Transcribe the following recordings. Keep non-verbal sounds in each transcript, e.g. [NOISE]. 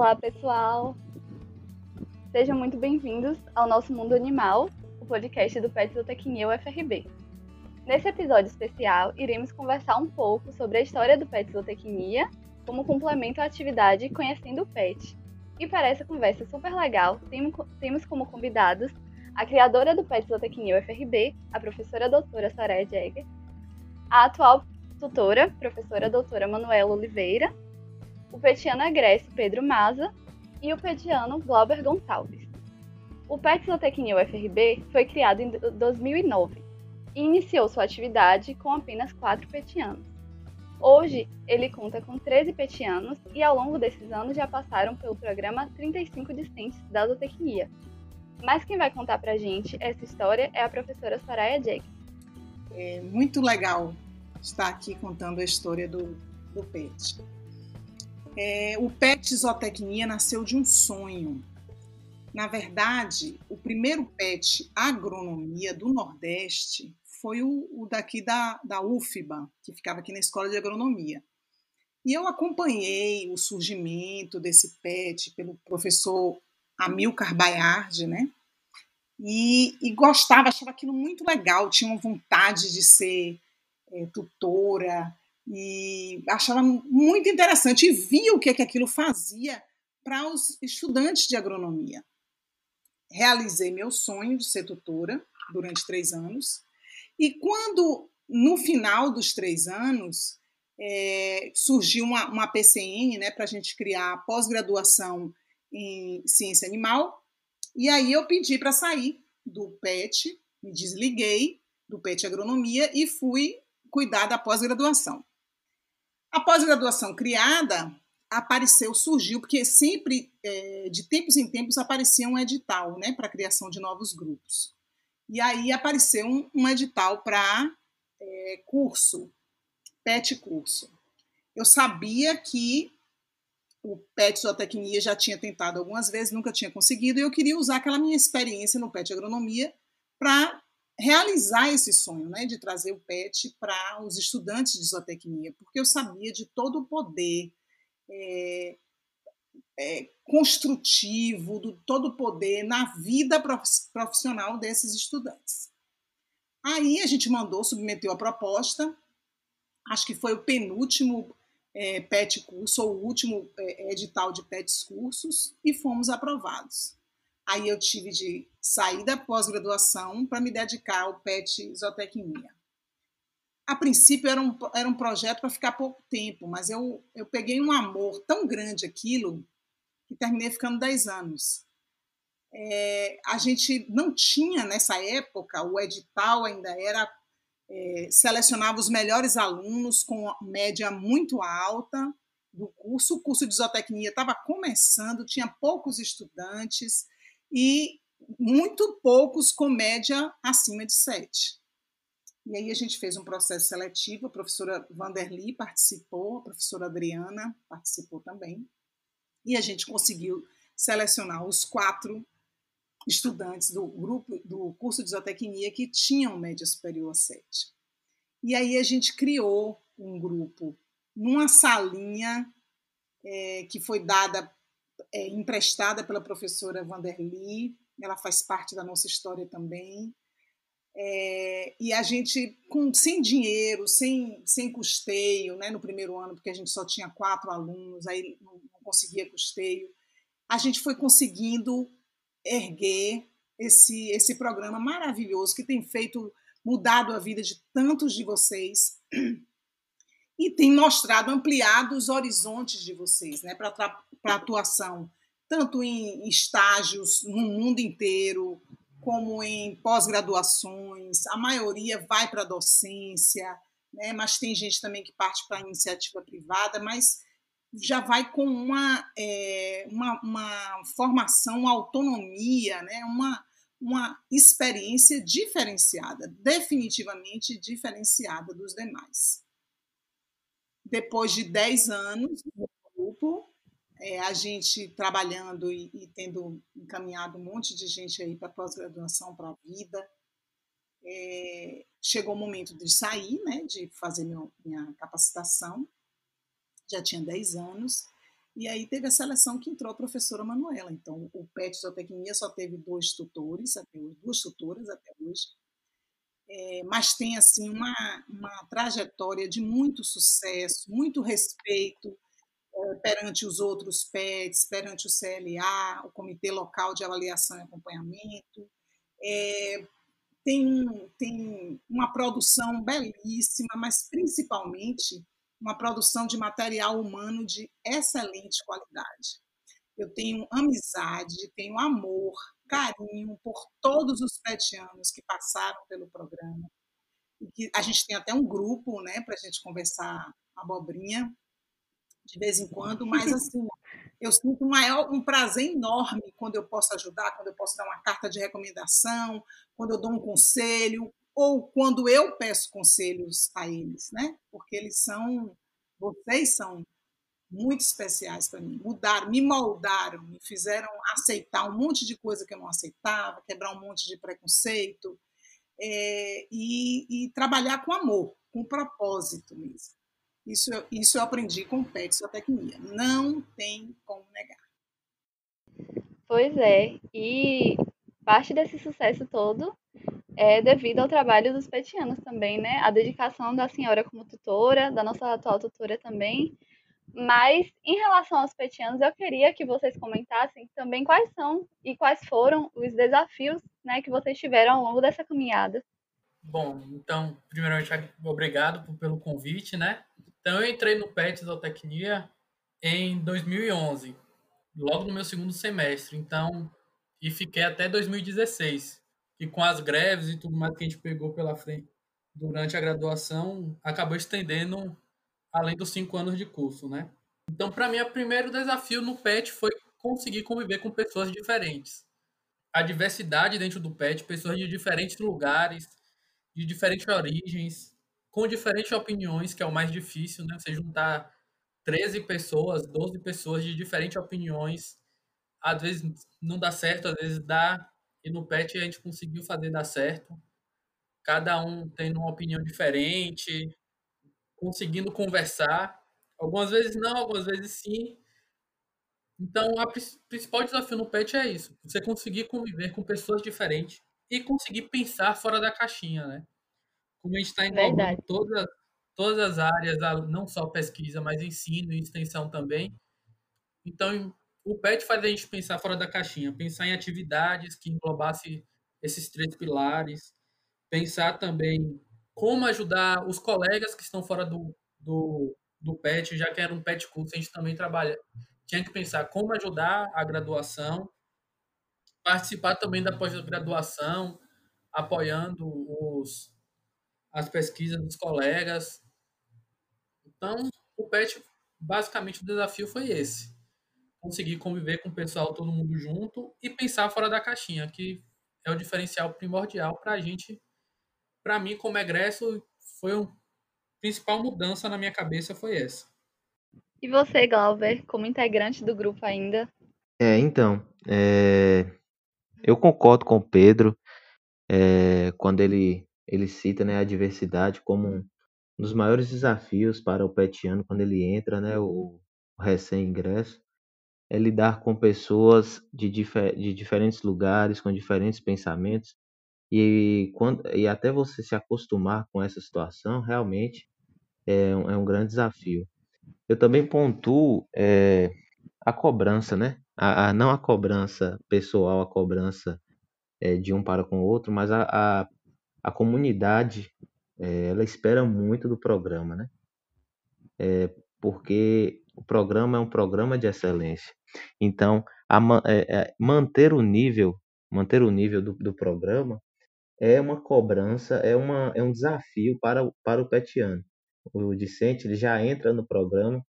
Olá, pessoal! Sejam muito bem-vindos ao nosso Mundo Animal, o podcast do Pet Zootecnia UFRB. Nesse episódio especial, iremos conversar um pouco sobre a história do Pet Zootecnia como complemento à atividade Conhecendo o Pet. E para essa conversa super legal, temos como convidados a criadora do Pet Zootecnia UFRB, a professora doutora Soraya Jäger, a atual tutora, professora doutora Manuela Oliveira, o petiano Grécio Pedro Maza e o petiano Glauber Gonçalves. O PET Zootecnia UFRB foi criado em 2009 e iniciou sua atividade com apenas quatro petianos. Hoje, ele conta com 13 petianos e ao longo desses anos já passaram pelo programa 35 discentes da zootecnia. Mas quem vai contar pra gente essa história é a professora Soraya Jack. É muito legal estar aqui contando a história do, do PET. É, o PET Zootecnia nasceu de um sonho. Na verdade, o primeiro PET Agronomia do Nordeste foi o, o daqui da, da UFBA, que ficava aqui na Escola de Agronomia. E eu acompanhei o surgimento desse PET pelo professor Amilcar Baiardi, né? E, e, gostava, achava aquilo muito legal, tinha vontade de ser é, tutora, e achava muito interessante e via o que, é que aquilo fazia para os estudantes de agronomia. Realizei meu sonho de ser tutora durante três anos e quando no final dos três anos é, surgiu uma, uma PCN né, para a gente criar pós-graduação em ciência animal e aí eu pedi para sair do PET, me desliguei do PET Agronomia e fui cuidar da pós-graduação. A pós-graduação criada apareceu, surgiu, porque sempre, é, de tempos em tempos, aparecia um edital né, para a criação de novos grupos. E aí apareceu um, um edital para é, curso, PET curso. Eu sabia que o PET Zootecnia já tinha tentado algumas vezes, nunca tinha conseguido, e eu queria usar aquela minha experiência no PET Agronomia para realizar esse sonho, né, de trazer o PET para os estudantes de zootecnia, porque eu sabia de todo o poder é, é, construtivo, do todo o poder na vida profissional desses estudantes. Aí a gente mandou, submeteu a proposta, acho que foi o penúltimo é, PET curso, ou o último edital de PETs cursos, e fomos aprovados. Aí eu tive de sair da pós-graduação para me dedicar ao PET Zootecnia. A princípio era um, era um projeto para ficar pouco tempo, mas eu, eu peguei um amor tão grande aquilo que terminei ficando 10 anos. É, a gente não tinha nessa época, o edital ainda era é, selecionava os melhores alunos com média muito alta do curso. O curso de zootecnia estava começando, tinha poucos estudantes, e muito poucos com média acima de 7. E aí a gente fez um processo seletivo, a professora Vanderly participou, a professora Adriana participou também, e a gente conseguiu selecionar os quatro estudantes do grupo do curso de zootecnia que tinham média superior a 7. E aí a gente criou um grupo numa salinha é, que foi dada é, emprestada pela professora Vanderly, ela faz parte da nossa história também. É, e a gente, com, sem dinheiro, sem, sem custeio, né, no primeiro ano, porque a gente só tinha quatro alunos, aí não, não conseguia custeio, a gente foi conseguindo erguer esse, esse programa maravilhoso que tem feito, mudado a vida de tantos de vocês e tem mostrado, ampliado os horizontes de vocês né, para atuação, tanto em estágios no mundo inteiro, como em pós-graduações. A maioria vai para a docência, né, mas tem gente também que parte para a iniciativa privada, mas já vai com uma, é, uma, uma formação, uma autonomia, né, uma, uma experiência diferenciada, definitivamente diferenciada dos demais. Depois de 10 anos no grupo, é, a gente trabalhando e, e, tendo encaminhado um monte de gente aí para pós-graduação, para a vida, é, chegou o momento de sair, né, de fazer meu, minha capacitação, já tinha 10 anos, E aí teve a seleção que entrou a professora Manuela. Então, o PET Zootecnia só teve dois tutores, até hoje, duas tutoras até hoje. É, mas tem assim uma, uma trajetória de muito sucesso, muito respeito é, perante os outros PETs, perante o CLA, o Comitê Local de Avaliação e Acompanhamento. É, tem, tem uma produção belíssima, mas principalmente uma produção de material humano de excelente qualidade. Eu tenho amizade, tenho amor, carinho por todos os petianos que passaram pelo programa. E que a gente tem até um grupo, né, para a gente conversar abobrinha de vez em quando, mas [LAUGHS] assim, eu sinto um, maior, um prazer enorme quando eu posso ajudar, quando eu posso dar uma carta de recomendação, quando eu dou um conselho, ou quando eu peço conselhos a eles, né? Porque eles são, vocês são muito especiais para mim. Mudaram, me moldaram, me fizeram aceitar um monte de coisa que eu não aceitava, quebrar um monte de preconceito é, e, e, trabalhar com amor, com propósito mesmo. Isso, isso eu aprendi com o PET Zootecnia. Não tem como negar. Pois é, e parte desse sucesso todo é devido ao trabalho dos petianos também, né? A dedicação da senhora como tutora, da nossa atual tutora também. Mas em relação aos petianos, eu queria que vocês comentassem também quais são e quais foram os desafios né, que vocês tiveram ao longo dessa caminhada. Bom, então, primeiramente, obrigado pelo convite, né? Então, eu entrei no PET Zootecnia em 2011, logo no meu segundo semestre. Então, e fiquei até 2016. E com as greves e tudo mais que a gente pegou pela frente durante a graduação, acabou estendendo além dos cinco anos de curso, né? Então, para mim, o primeiro desafio no PET foi conseguir conviver com pessoas diferentes. A diversidade dentro do PET, pessoas de diferentes lugares, de diferentes origens, com diferentes opiniões, que é o mais difícil, né? Você juntar 13 pessoas, 12 pessoas de diferentes opiniões às vezes não dá certo, às vezes dá. E no PET a gente conseguiu fazer dar certo. Cada um tendo uma opinião diferente, conseguindo conversar. Algumas vezes não, algumas vezes sim. Então, o principal desafio no PET é isso: você conseguir conviver com pessoas diferentes e conseguir pensar fora da caixinha, né? Como a gente está englobando todas, todas as áreas, não só pesquisa, mas ensino e extensão também. Então, o PET faz a gente pensar fora da caixinha, pensar em atividades que englobasse esses três pilares, pensar também como ajudar os colegas que estão fora do, do, do PET, já que era um PET curso, a gente também trabalha. Tinha que pensar como ajudar a graduação, participar também da pós-graduação, apoiando os, as pesquisas dos colegas. Então, o PET, basicamente, o desafio foi esse conseguir conviver com o pessoal, todo mundo junto e pensar fora da caixinha, que é o diferencial primordial para a gente. Para mim, como egresso, foi a principal mudança na minha cabeça foi essa. E você, Glauber, como integrante do grupo ainda? É, então, é, eu concordo com o Pedro é, quando ele, ele cita né, a diversidade como um dos maiores desafios para o petiano quando ele entra, né, o, o recém-ingresso é lidar com pessoas de, difer de diferentes lugares, com diferentes pensamentos, e, quando, e até você se acostumar com essa situação, realmente é um, é um grande desafio. Eu também pontuo é, a cobrança, né? A, a, não a cobrança pessoal, a cobrança é, de um para com o outro, mas a, a, a comunidade, é, ela espera muito do programa, né? Porque o programa é um programa de excelência. Então, a, manter o nível, manter o nível do, do programa é uma cobrança, é, uma, é um desafio para, para o petiano. O discente ele já entra no programa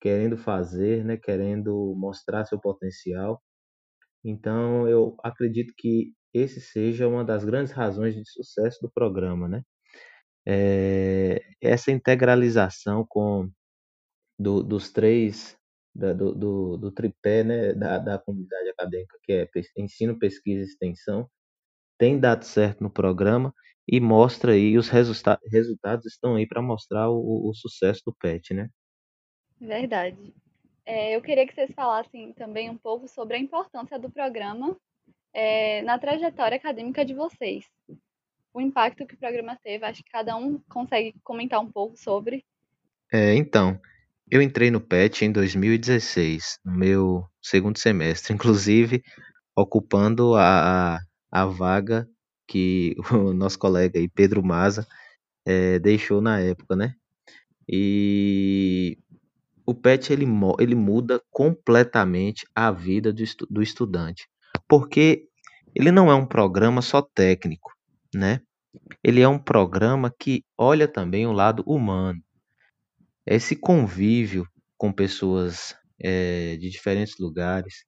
querendo fazer, né, querendo mostrar seu potencial. Então, eu acredito que esse seja uma das grandes razões de sucesso do programa, né? É, essa integralização com do, dos três da, do, do, do, tripé né, da, da comunidade acadêmica, que é ensino, pesquisa e extensão, tem dado certo no programa e mostra aí, os resulta resultados estão aí para mostrar o, o, sucesso do PET, né? Verdade. É, eu queria que vocês falassem também um pouco sobre a importância do programa é, na trajetória acadêmica de vocês. O impacto que o programa teve, acho que cada um consegue comentar um pouco sobre. É, então, eu entrei no PET em 2016, no meu segundo semestre, [LAUGHS] inclusive ocupando a, a, a vaga que [LAUGHS] o nosso colega aí, Pedro Maza, é, deixou na época, né? E o PET ele, ele muda completamente a vida do, estu, do estudante, porque ele não é um programa só técnico, né? Ele é um programa que olha também o lado humano. Esse convívio com pessoas é, de diferentes lugares,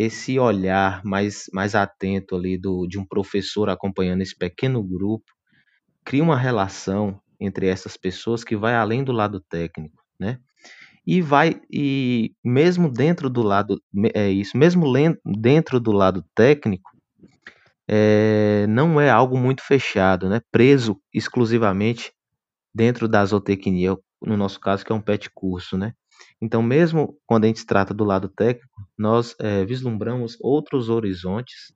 esse olhar mais, mais atento ali do, de um professor acompanhando esse pequeno grupo, cria uma relação entre essas pessoas que vai além do lado técnico, né? E vai e mesmo dentro do lado é isso, mesmo dentro do lado técnico, é, não é algo muito fechado, né? Preso exclusivamente dentro da zootecnia, no nosso caso que é um pet curso, né? Então, mesmo quando a gente trata do lado técnico, nós é, vislumbramos outros horizontes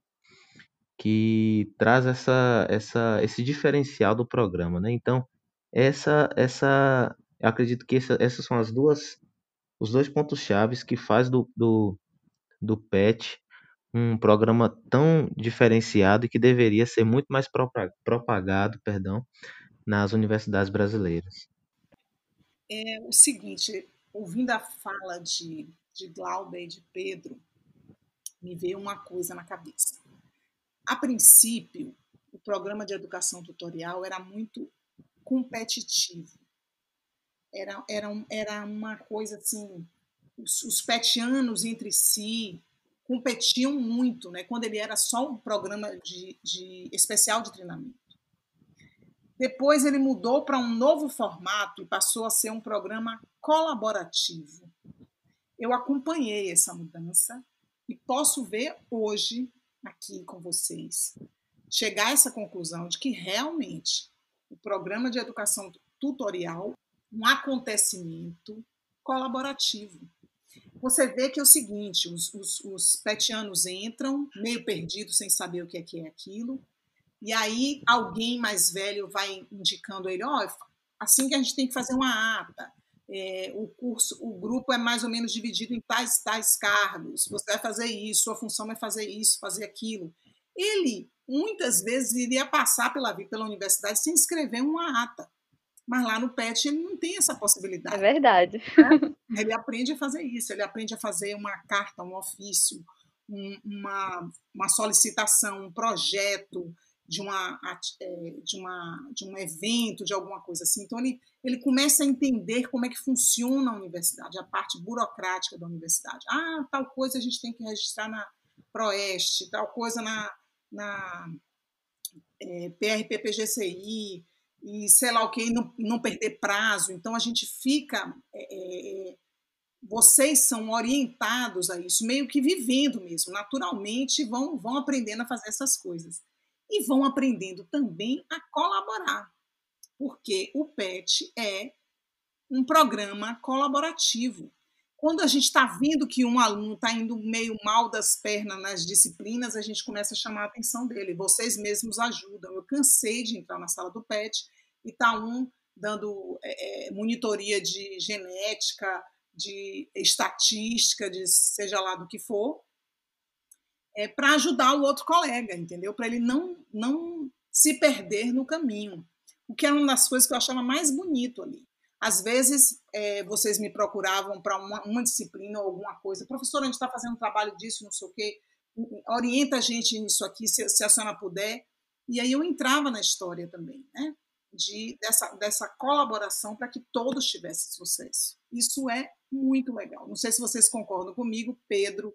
que traz essa, essa, esse diferencial do programa, né? Então, essa, essa, acredito que essa, essas são as duas, os dois pontos chaves que faz do, do, do PET um programa tão diferenciado e que deveria ser muito mais propagado, perdão, nas universidades brasileiras. É o seguinte, ouvindo a fala de, de Glauber e de Pedro, me veio uma coisa na cabeça. A princípio, o programa de educação tutorial era muito competitivo. Era, era, era uma coisa assim, os, os petianos entre si competiam muito, né, quando ele era só um programa de, de especial de treinamento. Depois ele mudou para um novo formato e passou a ser um programa colaborativo. Eu acompanhei essa mudança e posso ver hoje, aqui com vocês, chegar a essa conclusão de que realmente o programa de educação tutorial um acontecimento colaborativo. Você vê que é o seguinte: os, os, os petianos entram meio perdidos, sem saber o que é, que é aquilo, e aí alguém mais velho vai indicando ele: ó, oh, assim que a gente tem que fazer uma ata. É, o curso, o grupo é mais ou menos dividido em tais tais cargos. Você vai fazer isso, sua função é fazer isso, fazer aquilo. Ele muitas vezes iria passar pela pela universidade sem escrever uma ata, mas lá no PET ele não tem essa possibilidade. É verdade. Né? Ele aprende a fazer isso, ele aprende a fazer uma carta, um ofício, um, uma, uma solicitação, um projeto, de, uma, é, de, uma, de um evento, de alguma coisa assim. Então, ele, ele começa a entender como é que funciona a universidade, a parte burocrática da universidade. Ah, tal coisa a gente tem que registrar na Proeste, tal coisa na, na é, PRPPGCI, e sei lá o que, não, não perder prazo. Então, a gente fica. É, é, vocês são orientados a isso, meio que vivendo mesmo, naturalmente vão, vão aprendendo a fazer essas coisas e vão aprendendo também a colaborar, porque o PET é um programa colaborativo. Quando a gente está vendo que um aluno está indo meio mal das pernas nas disciplinas, a gente começa a chamar a atenção dele. Vocês mesmos ajudam. Eu cansei de entrar na sala do PET e tá um dando é, é monitoria de genética, de estatística, de seja lá do que for, é, para ajudar o outro colega, entendeu? Para ele não, não se perder no caminho. O que era uma das coisas que eu achava mais bonito ali. Às vezes, é, vocês me procuravam para uma, uma, disciplina ou alguma coisa. Professora, a gente está fazendo um trabalho disso, não sei o quê. Orienta a gente nisso aqui, se, se a senhora puder. E aí eu entrava na história também, né? De, dessa, dessa colaboração para que todos tivessem sucesso. Isso é muito legal. Não sei se vocês concordam comigo, Pedro,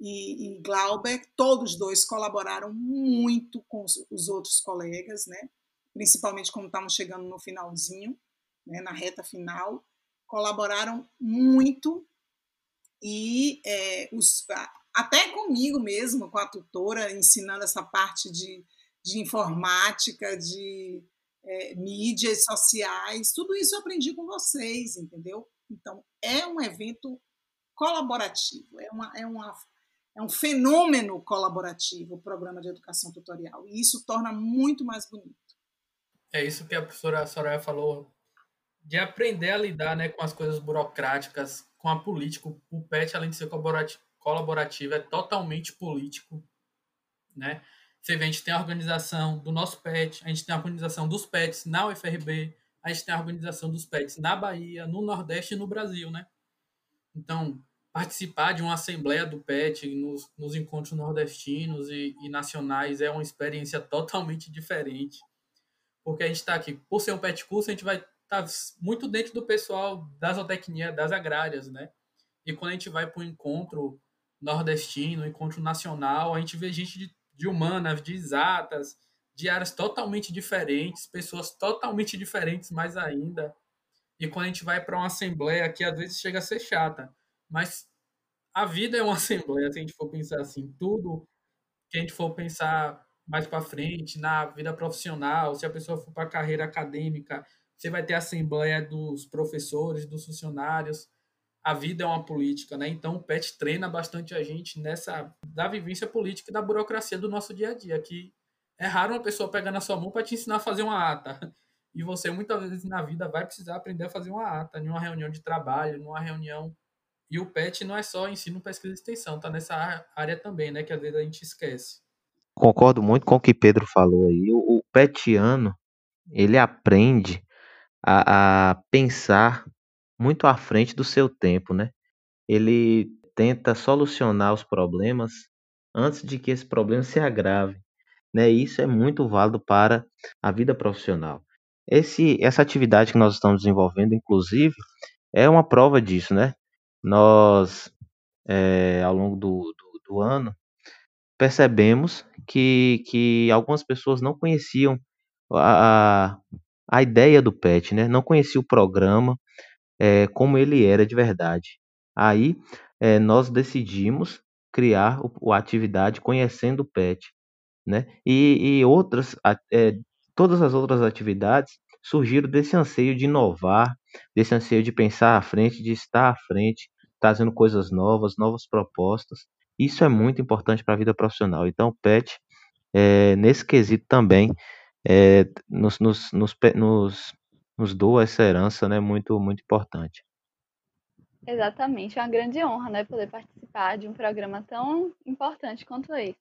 e, e Glauber, todos dois colaboraram muito com os, os outros colegas, né? principalmente quando estavam chegando no finalzinho, né? na reta final, colaboraram muito e é, os, até comigo mesmo, com a tutora, ensinando essa parte de, de informática, de é, mídias sociais, tudo isso eu aprendi com vocês, entendeu? Então, é um evento colaborativo, é, uma, é, uma, é um fenômeno colaborativo o programa de educação tutorial, e isso torna muito mais bonito. É isso que a professora Soraya falou, de aprender a lidar né, com as coisas burocráticas, com a política. O PET, além de ser colaborativo, é totalmente político. Né? Você vê, a gente tem a organização do nosso PET, a gente tem a organização dos PETs na UFRB, a gente tem a organização dos PETs na Bahia, no Nordeste e no Brasil, né? Então, participar de uma assembleia do PET nos, nos encontros nordestinos e, e, nacionais é uma experiência [LAUGHS] totalmente diferente. Porque a gente está aqui, por ser um PET curso, a gente vai estar tá muito dentro do pessoal da zootecnia, das agrárias, né? E quando a gente vai para o encontro nordestino, encontro nacional, a gente vê gente de, de humanas, de exatas, de áreas totalmente diferentes, pessoas totalmente diferentes mais ainda. E quando a gente vai para uma assembleia que às vezes chega a ser chata, mas a vida é uma [LAUGHS] assembleia, se a gente for pensar assim, tudo que a gente for pensar mais para frente, na vida profissional, se a pessoa for para a carreira acadêmica, você vai ter a assembleia dos professores, dos funcionários. A vida é uma política, né? Então o PET treina bastante a gente nessa da vivência política e da burocracia do nosso dia a dia, que é raro uma pessoa pegar na sua mão para te ensinar a fazer uma ata. E você muitas vezes na vida vai precisar aprender a fazer uma ata, em uma reunião de trabalho, numa reunião. E o PET não é só ensino, pesquisa e extensão, tá nessa área também, né, que às vezes a gente esquece. Concordo muito com o que Pedro falou aí. O, o petiano, ele aprende a, a pensar muito à frente do seu tempo, né? Ele tenta solucionar os problemas antes de que esse problema se agrave. Né? Isso é muito válido para a vida profissional. Esse, essa atividade que nós estamos desenvolvendo, inclusive, é uma prova disso, né? Nós, é, ao longo do, do, do, ano, percebemos que, que algumas pessoas não conheciam a, a ideia do PET, né? Não conheciam o programa, é, como ele era de verdade. Aí, é, nós decidimos criar o, a atividade conhecendo o PET né? E, e outras, é, todas as outras atividades surgiram desse anseio de inovar, desse anseio de pensar à frente, de estar à frente, trazendo coisas novas, novas propostas. Isso é muito importante para a vida profissional. Então, PET, é, nesse quesito também, é, nos, nos, nos, nos, nos doa essa herança né, muito, muito importante. Exatamente, é uma grande honra né, poder participar de um programa tão importante quanto esse.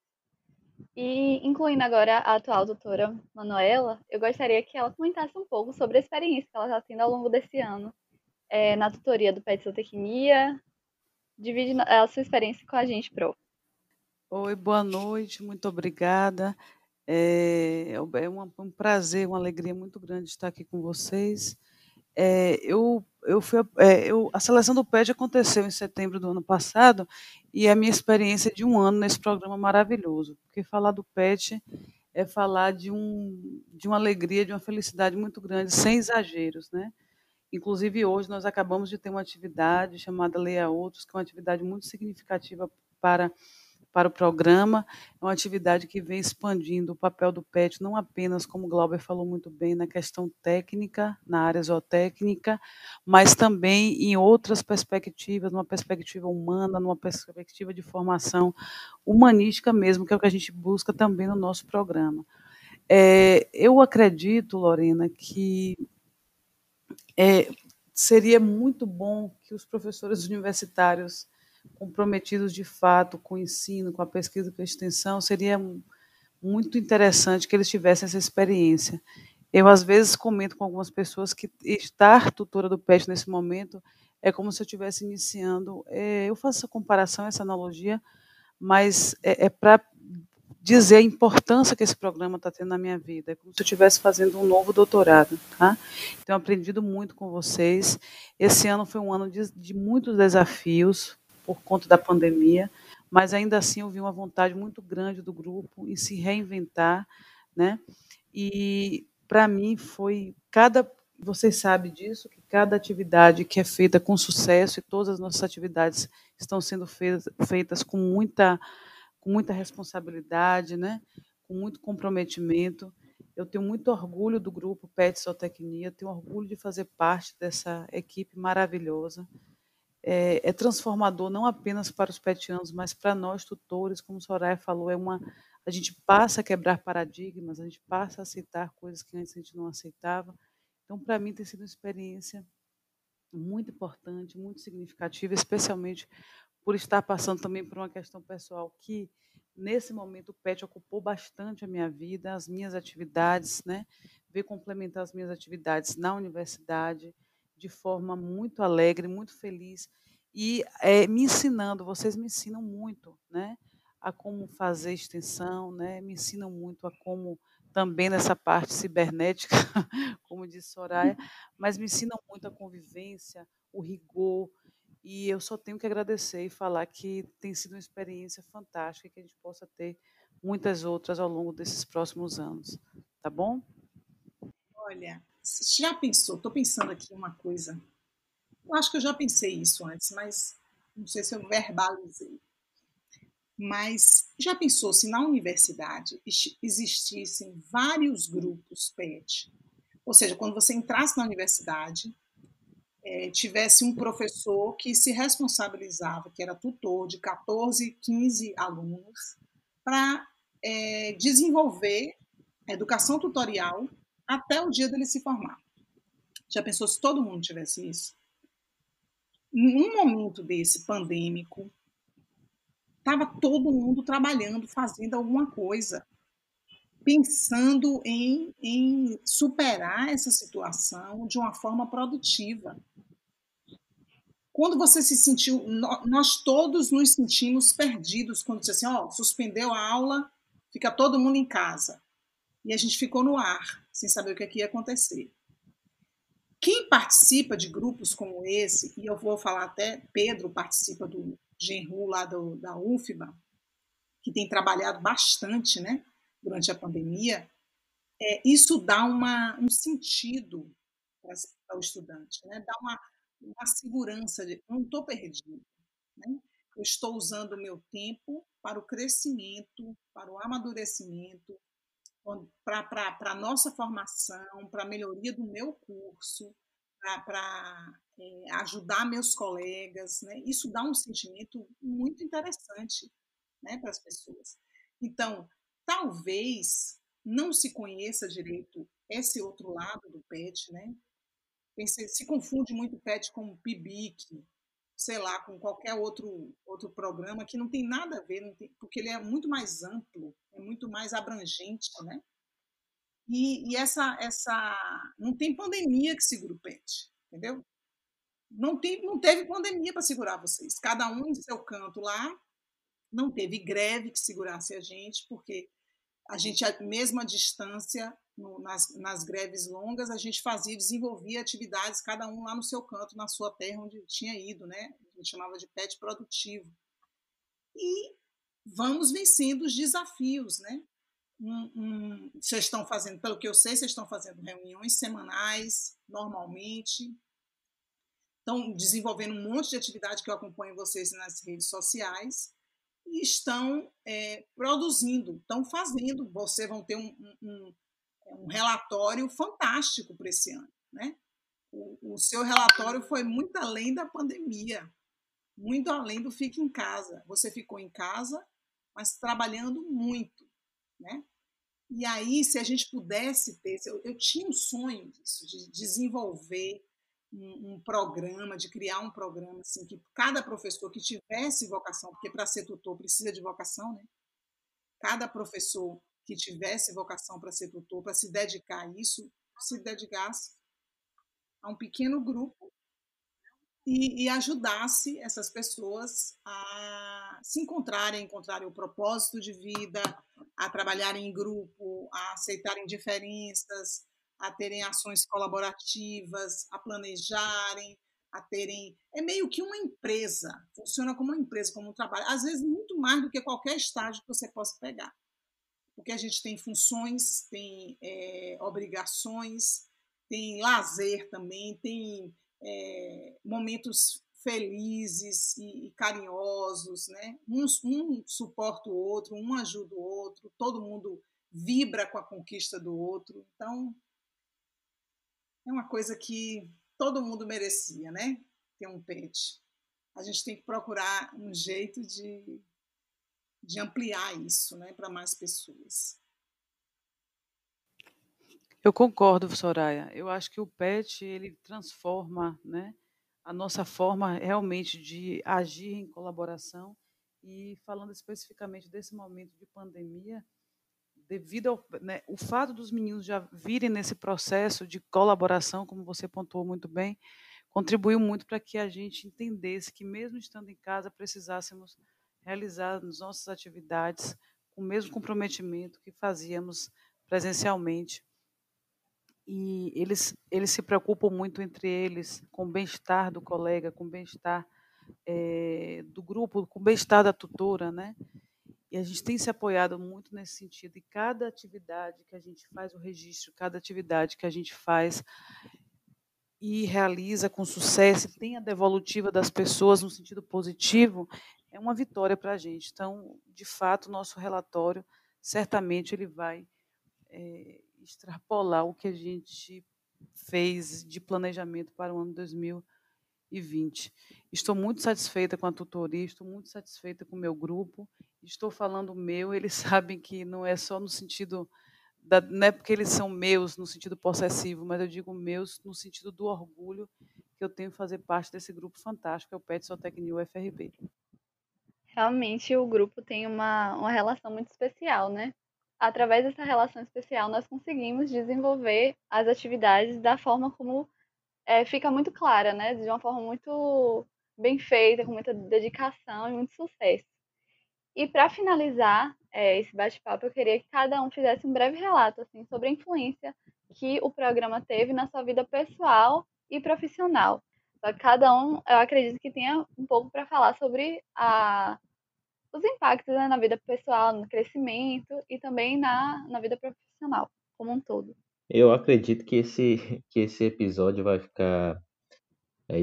E, incluindo agora a atual doutora Manuela, eu gostaria que ela comentasse um pouco sobre a experiência que ela está tendo ao longo desse ano é, na tutoria do PET Zootecnia. Divide a sua experiência com a gente, Pro. Oi, boa noite, muito obrigada. É, é um prazer, uma alegria muito grande estar aqui com vocês. É, eu, eu fui, é, eu, a seleção do PED aconteceu em setembro do ano passado e a minha experiência de um ano nesse programa maravilhoso, porque falar do PET é falar de, um, de uma alegria, de uma felicidade muito grande, sem exageros, né? Inclusive hoje nós acabamos de ter uma atividade chamada Leia Outros, que é uma atividade muito significativa para para o programa. É uma atividade que vem expandindo o papel do PET, não apenas, como o Glauber falou muito bem, na questão técnica, na área zootécnica, mas também em outras perspectivas, numa perspectiva humana, numa perspectiva de formação humanística mesmo, que é o que a gente busca também no nosso programa. É, eu acredito, Lorena, que é, seria muito bom que os professores universitários comprometidos de fato com o ensino, com a pesquisa, com a extensão, seria muito interessante que eles tivessem essa experiência. Eu, às vezes, comento com algumas pessoas que estar tutora do PET nesse momento é como se eu estivesse iniciando. É, eu faço essa comparação, essa analogia, mas é, é para dizer a importância que esse programa está tendo na minha vida. É como se eu estivesse fazendo um novo doutorado. Tá? Tenho aprendido muito com vocês. Esse ano foi um ano de, de muitos desafios, por conta da pandemia, mas ainda assim eu vi uma vontade muito grande do grupo em se reinventar, né? E para mim foi cada, vocês sabem disso, que cada atividade que é feita com sucesso e todas as nossas atividades estão sendo feitas, feitas com muita com muita responsabilidade, né? Com muito comprometimento. Eu tenho muito orgulho do grupo PET Zootecnia, tenho orgulho de fazer parte dessa equipe maravilhosa é, é, transformador não apenas para os petianos, mas para nós tutores, como Soraya falou, é uma a gente passa a quebrar paradigmas, a gente passa a aceitar coisas que antes a gente não aceitava. Então, para mim, tem sido uma experiência muito importante, muito significativa, especialmente por estar passando também por uma questão pessoal que nesse momento o PET ocupou bastante a minha vida, as minhas atividades, né? Veio complementar as minhas atividades na universidade de forma muito alegre, muito feliz e é, me ensinando. Vocês me ensinam muito, né? A como fazer extensão, né? Me ensinam muito a como também nessa parte cibernética, [LAUGHS] como disse Soraya, mas me ensinam muito a convivência, o rigor, e eu só tenho que agradecer e falar que tem sido uma experiência fantástica e que a gente possa ter muitas outras ao longo desses próximos anos. Tá bom? Olha, já pensou? Estou pensando aqui uma coisa. Eu acho que eu já pensei isso antes, mas não sei se eu verbalizei. Mas já pensou se na universidade existissem vários grupos PET? Ou seja, quando você entrasse na universidade, é, tivesse um professor que se responsabilizava, que era tutor de 14, 15 alunos, para é, desenvolver a educação tutorial até o dia dele se formar. Já pensou se todo mundo tivesse isso? Em um momento desse pandêmico, estava todo mundo trabalhando, fazendo alguma coisa, pensando em, em superar essa situação de uma forma produtiva. Quando você se sentiu, nós todos nos sentimos perdidos quando disse assim, ó, oh, suspendeu a aula, fica todo mundo em casa. E a gente ficou no ar, sem saber o que, é que ia acontecer. Quem participa de grupos como esse, e eu vou falar até, Pedro participa do Genru lá do, da UFBA, que tem trabalhado bastante né, durante a pandemia, é, isso dá uma, um sentido para o estudante, né? dá uma, uma segurança de não estou perdido. Né? Eu estou usando o meu tempo para o crescimento, para o amadurecimento, para a nossa formação, para a melhoria do meu curso, para é, ajudar meus colegas. Né? Isso dá um sentimento muito interessante né, para as pessoas. Então, talvez não se conheça direito esse outro lado do PET, né? se confunde muito o PET com o PIBIC, sei lá, com qualquer outro, outro programa que não tem nada a ver, tem, porque ele é muito mais amplo, é muito mais abrangente, né? E, e, essa, essa. Não tem pandemia que segura o PET, entendeu? Não, tem, não teve pandemia para segurar vocês. Cada um em seu canto lá. Não teve greve que segurasse a gente, porque a gente, mesmo à distância, no, nas, nas greves longas, a gente fazia, desenvolvia atividades, cada um lá no seu canto, na sua terra onde tinha ido, né? A gente chamava de pet produtivo. E vamos vencendo os desafios, né? Um, um, vocês estão fazendo, pelo que eu sei, vocês estão fazendo reuniões semanais, normalmente. Estão desenvolvendo um monte de atividade que eu acompanho vocês nas redes sociais e estão é, produzindo, estão fazendo. Vocês vão ter um, um, um relatório fantástico para esse ano. Né? O, o, seu relatório foi muito além da pandemia, muito além do fique em casa. Você ficou em casa, mas trabalhando muito. Né? E aí, se a gente pudesse ter, eu, eu tinha um sonho disso, de desenvolver um, um, programa, de criar um programa assim, que cada professor que tivesse vocação, porque para ser tutor precisa de vocação, né? Cada professor que tivesse vocação para ser tutor, para se dedicar a isso, se dedicasse a um pequeno grupo e, e, ajudasse essas pessoas a se encontrarem, encontrarem o propósito de vida, a trabalharem em grupo, a aceitarem diferenças, a terem ações colaborativas, a planejarem, a terem. É meio que uma empresa, funciona como uma empresa, como um trabalho, às vezes muito mais do que qualquer estágio que você possa pegar porque a gente tem funções, tem é, obrigações, tem lazer também, tem é, momentos felizes e, e, carinhosos, né? Um, um suporta o outro, um ajuda o outro, todo mundo vibra com a conquista do outro. Então, é uma coisa que todo mundo merecia, né? Ter um pet. a gente tem que procurar um jeito de, de ampliar isso né, para mais pessoas. Eu concordo, Soraya. Eu acho que o PET ele transforma né, a nossa forma realmente de agir em colaboração. E falando especificamente desse momento de pandemia, devido ao né, o fato dos meninos já virem nesse processo de colaboração, como você pontuou muito bem, contribuiu muito para que a gente entendesse que, mesmo estando em casa, precisássemos realizar as nossas atividades com o mesmo comprometimento que fazíamos presencialmente. E eles, eles se preocupam muito entre eles com o bem-estar do colega, com o bem-estar é, do grupo, com o bem-estar da tutora, né? E a gente tem se apoiado muito nesse sentido. E cada atividade que a gente faz, o registro, cada atividade que a gente faz e realiza com sucesso, tem a devolutiva das pessoas no sentido positivo, é uma vitória para a gente. Então, de fato, nosso relatório, certamente, ele vai é, extrapolar o que a gente fez de planejamento para o ano 2020. Estou muito satisfeita com a tutoria, estou muito satisfeita com o meu grupo estou falando meu, [LAUGHS] eles sabem que não é só no sentido da, não é porque eles são meus no sentido possessivo, mas eu digo meus no sentido do orgulho que eu tenho fazer parte desse grupo fantástico, é o Pet Sotec New FRB. Realmente o grupo tem uma, uma relação muito especial, né? Através dessa relação especial, nós conseguimos desenvolver as atividades da forma como é, fica muito clara, né? De uma forma muito bem feita, com muita dedicação e muito sucesso. E para finalizar é, esse bate-papo, eu queria que cada um fizesse um breve relato assim, sobre a influência que o programa teve na sua vida pessoal e profissional. Cada um, eu acredito que tenha um pouco para falar sobre a, os impactos né, na vida pessoal, no crescimento e também na, na vida profissional como um todo. Eu acredito que esse, [LAUGHS] que esse episódio vai ficar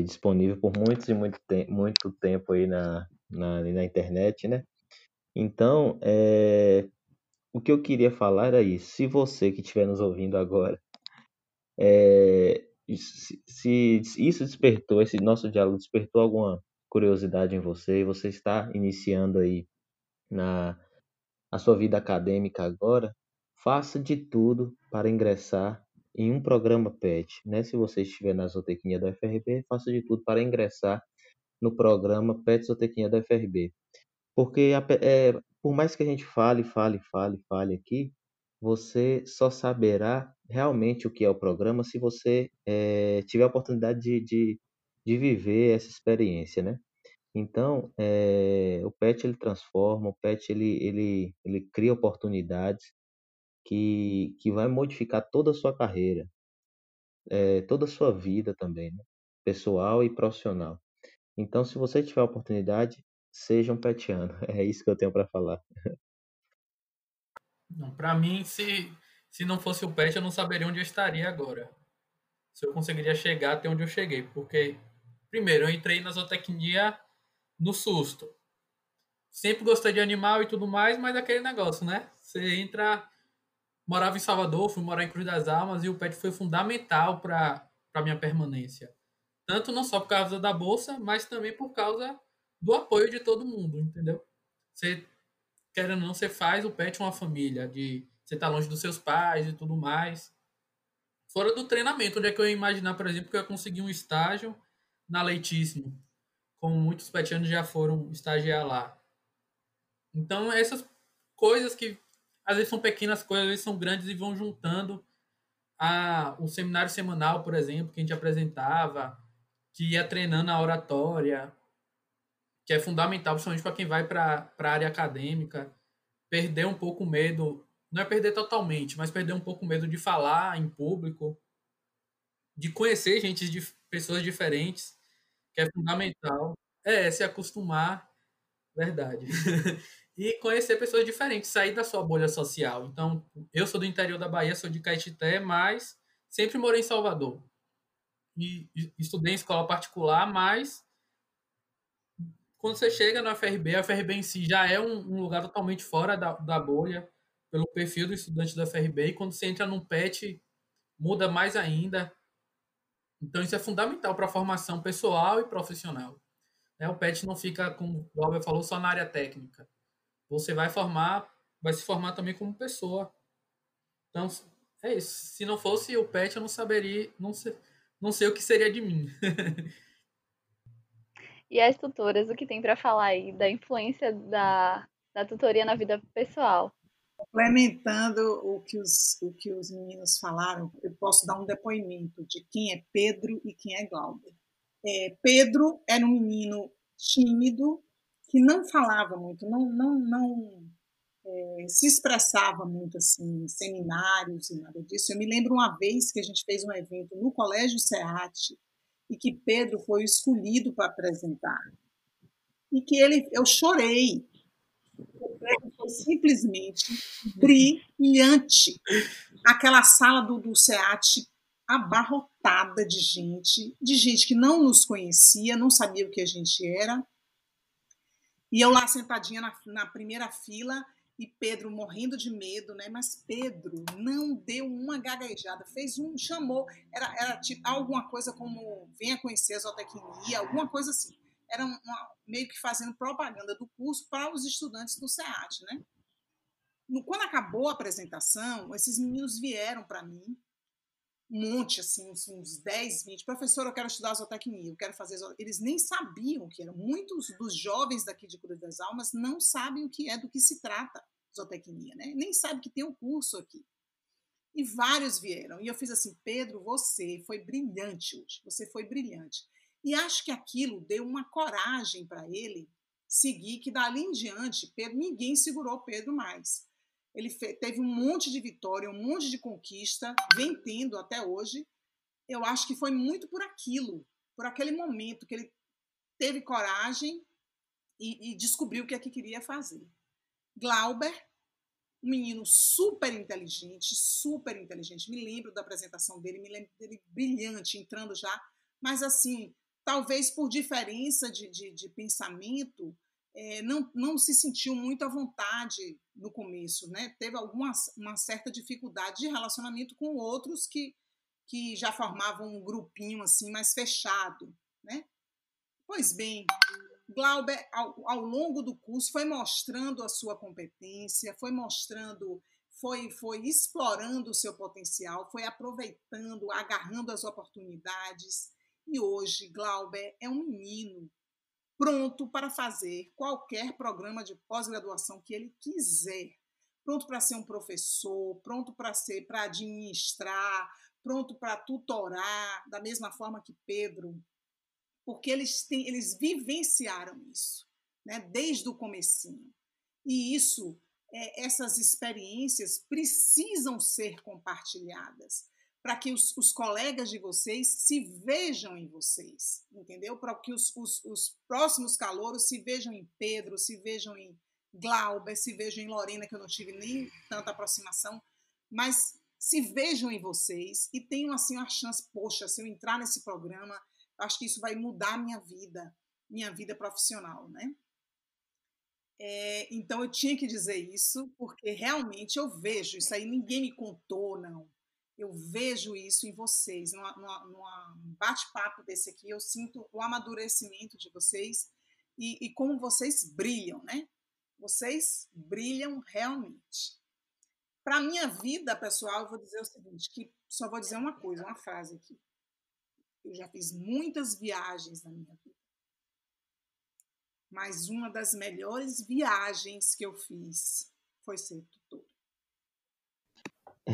disponível por muito e muito, te muito tempo aí na, na, na internet, né? Então, é, o que eu queria falar era isso. Se você que estiver nos ouvindo agora, é, se, se isso despertou, esse nosso diálogo despertou alguma curiosidade em você, você está iniciando aí na a sua vida acadêmica agora, faça de tudo para ingressar em um programa PET. Né? Se você estiver na zootecnia da UFRB, faça de tudo para ingressar no programa PET Zootecnia da UFRB. Porque é, por mais que a gente fale, fale, fale, fale aqui, você só saberá realmente o que é o programa se você é, tiver a oportunidade de, de, de, viver essa experiência, né? Então, é, o PET ele transforma, o PET ele, ele, ele cria oportunidades que, que vai modificar toda a sua carreira, é, toda a sua vida também, né? pessoal e profissional. Então, se você tiver a oportunidade, seja um petiano. [LAUGHS] É isso que eu tenho para falar. Para mim, se, se não fosse o pet, eu não saberia onde eu estaria agora. Se eu conseguiria chegar até onde eu cheguei. Porque, primeiro, eu entrei na zootecnia no susto. Sempre gostei de animal e tudo mais, mas aquele negócio, né? Você entra. Morava em Salvador, fui morar em Cruz das Almas e o pet foi fundamental para a minha permanência. Tanto não só por causa da bolsa, mas também por causa do apoio de todo mundo, entendeu? Você, querendo ou não, você faz o pet uma família, de você tá longe dos seus pais e tudo mais. Fora do treinamento, onde é que eu ia imaginar, por exemplo, que eu ia conseguir um estágio na Leitíssimo, como muitos petianos já foram estagiar lá. Então, essas coisas que às vezes são pequenas coisas, às vezes são grandes e vão juntando a o seminário semanal, por exemplo, que a gente apresentava, que ia treinando a oratória, que é fundamental, principalmente para quem vai para a área acadêmica, perder um pouco o medo, não é perder totalmente, mas perder um pouco o medo de falar em público, de conhecer gente de pessoas diferentes, que é fundamental. É, se acostumar, verdade. [LAUGHS] e conhecer pessoas diferentes, sair da sua bolha social. Então, eu sou do interior da Bahia, sou de Caetité, mas sempre morei em Salvador. E estudei em escola particular, mas quando você chega no FRB, a FRB em si já é um, um lugar totalmente fora da, da, bolha, pelo perfil do estudante da FRB, e quando você entra num PET, muda mais ainda. Então, isso é fundamental para a formação pessoal e profissional. Né? O PET não fica, como o Albert falou, só na área técnica. Você vai formar, vai se formar também como pessoa. Então, é isso. Se não fosse o PET, eu não saberia, não sei, não sei o que seria de mim. [LAUGHS] e as tutoras, o que tem para falar aí da influência da, da tutoria na vida pessoal? Complementando o que, os, o que os meninos falaram, eu posso dar um depoimento de quem é Pedro e quem é Glauber. É, Pedro era um menino tímido que não falava muito, não, não, não é, se expressava muito assim em seminários e nada disso. Eu me lembro uma vez que a gente fez um evento no Colégio SEAT e que Pedro foi escolhido para apresentar. E que ele, eu chorei. Foi simplesmente brilhante. Aquela sala do, do SEAT abarrotada de gente, de gente que não nos conhecia, não sabia o que a gente era. E eu lá sentadinha na, na primeira fila e Pedro morrendo de medo, né? Mas Pedro não deu uma gaguejada, fez um, chamou, era, era tipo alguma coisa como venha conhecer a zootecnia, alguma coisa assim. Era uma, meio que fazendo propaganda do curso para os estudantes do SEAT, né? Quando acabou a apresentação, esses meninos vieram para mim um monte, assim, uns, uns 10, 20. Professor, eu quero estudar zootecnia, eu quero fazer zootecnia. Eles nem sabiam o que era. Muitos dos jovens daqui de Cruz das Almas não sabem o que é, do que se trata zootecnia, né? Nem sabem que tem um curso aqui. E vários vieram. E eu fiz assim, Pedro, você foi brilhante hoje. Você foi brilhante. E acho que aquilo deu uma coragem para ele seguir, que dali em diante, Pedro, ninguém segurou Pedro mais ele teve um monte de vitória, um monte de conquista, vem tendo até hoje. Eu acho que foi muito por aquilo, por aquele momento que ele teve coragem e, e descobriu o que é que queria fazer. Glauber, um menino super inteligente, super inteligente. Me lembro da apresentação dele, me lembro dele brilhante, entrando já, mas assim, talvez por diferença de, de, de pensamento, é, não, não se sentiu muito à vontade no começo, né? Teve alguma uma certa dificuldade de relacionamento com outros que, que já formavam um grupinho assim mais fechado, né? Pois bem, Glauber, ao, ao longo do curso, foi mostrando a sua competência, foi mostrando, foi, foi explorando o seu potencial, foi aproveitando, agarrando as oportunidades. E hoje, Glauber é um menino pronto para fazer qualquer programa de pós-graduação que ele quiser. Pronto para ser um professor, pronto para ser para administrar, pronto para tutorar, da mesma forma que Pedro, porque eles têm, eles vivenciaram isso, né, desde o comecinho. E isso, é, essas experiências precisam ser compartilhadas para que os, os, colegas de vocês se vejam em vocês, entendeu? Para que os, os, os, próximos calouros se vejam em Pedro, se vejam em Glauber, se vejam em Lorena, que eu não tive nem tanta aproximação, mas se vejam em vocês e tenham assim a chance, poxa, se eu entrar nesse programa, acho que isso vai mudar a minha vida, minha vida profissional, né? É, então eu tinha que dizer isso, porque realmente eu vejo isso aí, ninguém me contou, não eu vejo isso em vocês, num bate-papo desse aqui, eu sinto o amadurecimento de vocês e, e, como vocês brilham, né? Vocês brilham realmente. Para minha vida pessoal, eu vou dizer o seguinte, que só vou dizer uma coisa, uma frase aqui. Eu já fiz muitas viagens na minha vida. Mas uma das melhores viagens que eu fiz foi ser tutor.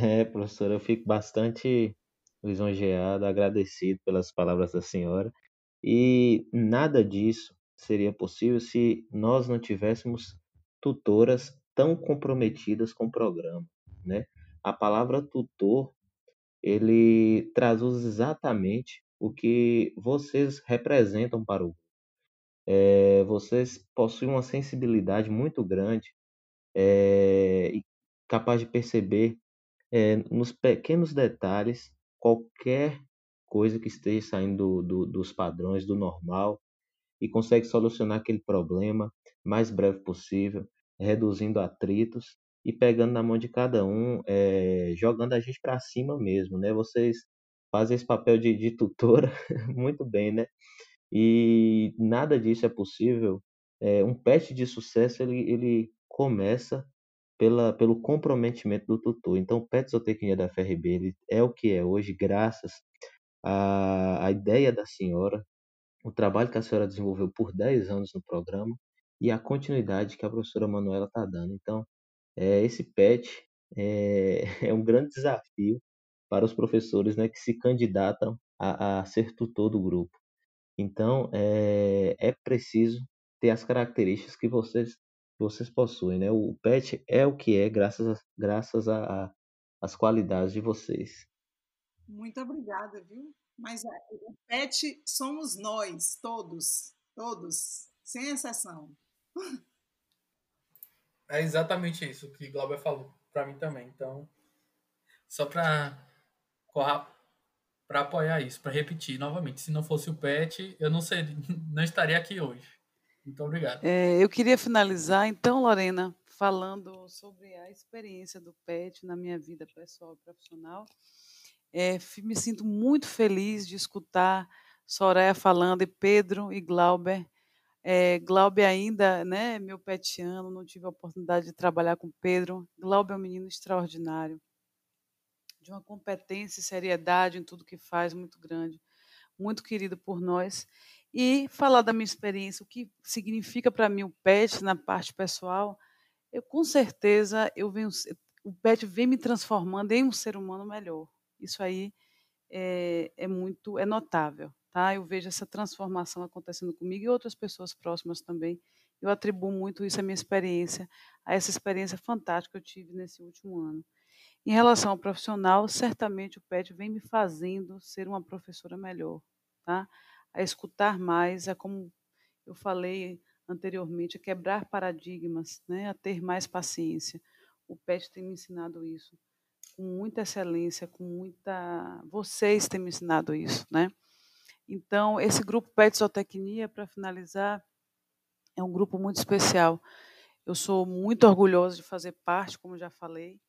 É, professor, eu fico bastante lisonjeado, agradecido pelas palavras da senhora. E nada disso seria possível se nós não tivéssemos tutoras tão comprometidas com o programa, né? A palavra tutor, ele traduz exatamente o que vocês representam para o é, vocês possuem uma sensibilidade muito grande é, e capaz de perceber é, nos pequenos detalhes, qualquer coisa que esteja saindo do, do, dos padrões, do normal, e consegue solucionar aquele problema mais breve possível, reduzindo atritos e pegando na mão de cada um, é, jogando a gente para cima mesmo, né? Vocês fazem esse papel de, de tutora [LAUGHS] muito bem, né? E nada disso é possível. É, um pet de sucesso ele, ele começa pela, pelo comprometimento do tutor. Então, o Pet Zootecnia da FRB ele é o que é hoje, graças à, à ideia da senhora, o trabalho que a senhora desenvolveu por 10 anos no programa e a continuidade que a professora Manuela está dando. Então, é, esse PET é, [LAUGHS] é, um grande desafio para os professores né, que se candidatam a, a ser tutor do grupo. Então, é, é preciso ter as características que vocês, vocês possuem. Né? O PET é o que é graças, a, graças a, a as qualidades de vocês. Muito obrigada, viu? Mas é, o PET somos nós, todos, todos, sem exceção. É exatamente isso que Glauber falou para mim também. Então, só para para apoiar isso, para repetir novamente, se não fosse o PET, eu não seria, [LAUGHS] não estaria aqui hoje. Muito obrigado. É, eu queria finalizar, então, Lorena, falando sobre a experiência do PET na minha vida pessoal e profissional. É, me sinto muito feliz de escutar Soraya falando e Pedro e Glauber. É, Glauber ainda, né, meu petiano, não tive a oportunidade de trabalhar com Pedro. Glauber é um menino extraordinário, de uma competência e seriedade em tudo que faz muito grande, muito querido por nós. E falar da minha experiência, o que significa para mim o PET na parte pessoal, eu com certeza eu venho, o PET vem me transformando em um ser humano melhor. Isso aí é, é muito, é notável, tá? Eu vejo essa transformação acontecendo comigo e outras pessoas próximas também. Eu atribuo muito isso à minha experiência, a essa experiência fantástica que eu tive nesse último ano. Em relação ao profissional, certamente o PET vem me fazendo ser uma professora melhor, tá? A escutar mais, a como eu falei anteriormente, a quebrar paradigmas, né? A ter mais paciência. O PET tem me ensinado isso com muita excelência, com muita. Vocês têm me ensinado isso, né? Então, esse grupo Pet Zootecnia, para finalizar, é um grupo muito especial. Eu sou muito orgulhosa de fazer parte, como já falei,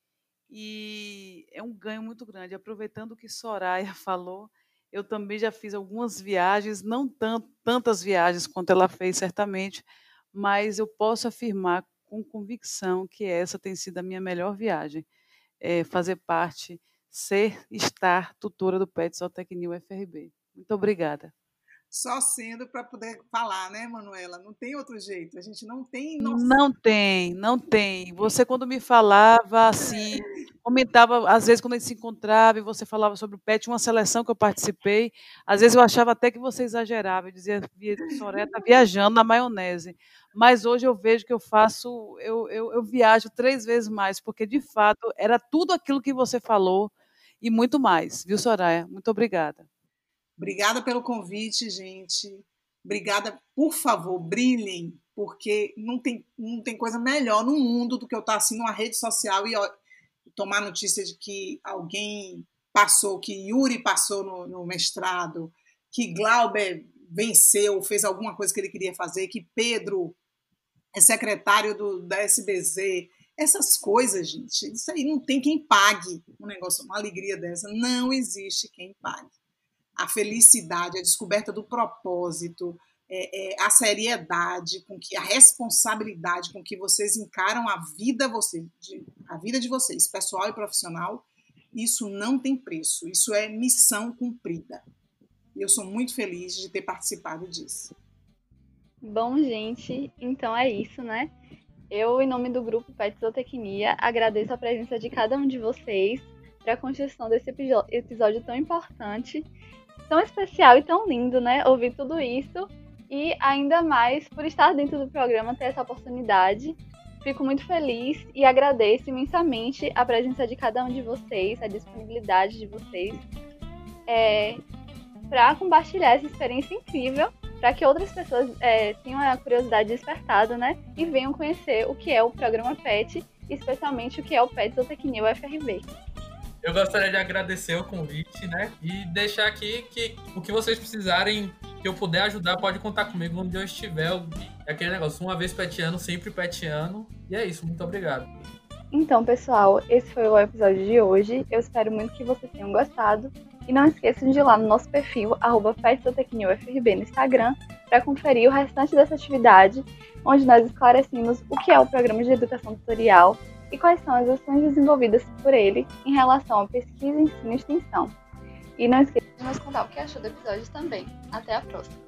e é um ganho muito grande. Aproveitando o que Soraya [LAUGHS] falou, eu também já fiz algumas viagens, não tanto, tantas viagens quanto ela fez, certamente, mas eu posso afirmar com convicção que essa tem sido a minha melhor viagem é, fazer parte, ser, estar tutora do PET Zootecnia UFRB. Muito obrigada. Só sendo para poder falar, né, Manuela? Não tem outro jeito. A gente não tem. Noção. Não tem, não tem. Você, quando me falava assim, comentava, às vezes, quando a gente se encontrava e você falava sobre o PET, uma seleção que eu participei, às vezes eu achava até que você exagerava, eu dizia, Soraya está viajando na maionese. Mas hoje eu vejo que eu faço, eu, eu, eu viajo três vezes mais, porque de fato era tudo aquilo que você falou e muito mais, viu, Soraya? Muito obrigada. Obrigada pelo convite, gente. Obrigada, por favor, brilhem, porque não tem, não tem coisa melhor no mundo do que eu estar assim numa rede social e tomar notícia de que alguém passou, que Yuri passou no, no mestrado, que Glauber venceu, fez alguma coisa que ele queria fazer, que Pedro é secretário do, da SBZ. Essas coisas, gente, isso aí não tem quem pague um negócio, uma alegria dessa. Não existe quem pague. A felicidade, a descoberta do propósito, é, é, a seriedade, com que a responsabilidade com que vocês encaram a vida, você, de, a vida de vocês, pessoal e profissional, isso não tem preço. Isso é missão cumprida. E eu sou muito feliz de ter participado disso. Bom, gente, então é isso, né? Eu, em nome do grupo Pet Zootecnia, agradeço a presença de cada um de vocês para a construção desse episódio tão importante, tão especial e tão lindo, né? Ouvir tudo isso e ainda mais por estar dentro do programa ter essa oportunidade. Fico muito feliz e agradeço imensamente a presença de cada um de vocês, a disponibilidade de vocês é, para compartilhar essa experiência incrível, para que outras pessoas é, tenham a curiosidade despertada, né? E venham conhecer o que é o programa PET, especialmente o que é o PET Zootecnia UFRB. Eu gostaria de agradecer o convite, né? E deixar aqui que o que vocês precisarem que eu puder ajudar, pode contar comigo onde eu estiver. É aquele negócio, uma vez petiano, sempre petiano. E é isso, muito obrigado. Então, pessoal, esse foi o episódio de hoje. Eu espero muito que vocês tenham gostado. E não esqueçam de ir lá no nosso perfil, arroba no Instagram, para conferir o restante dessa atividade, onde nós esclarecemos o que é o programa de educação tutorial e quais são as ações desenvolvidas por ele em relação à pesquisa, ensino e extensão. E não esqueça de nos contar o que achou do episódio também. Até a próxima!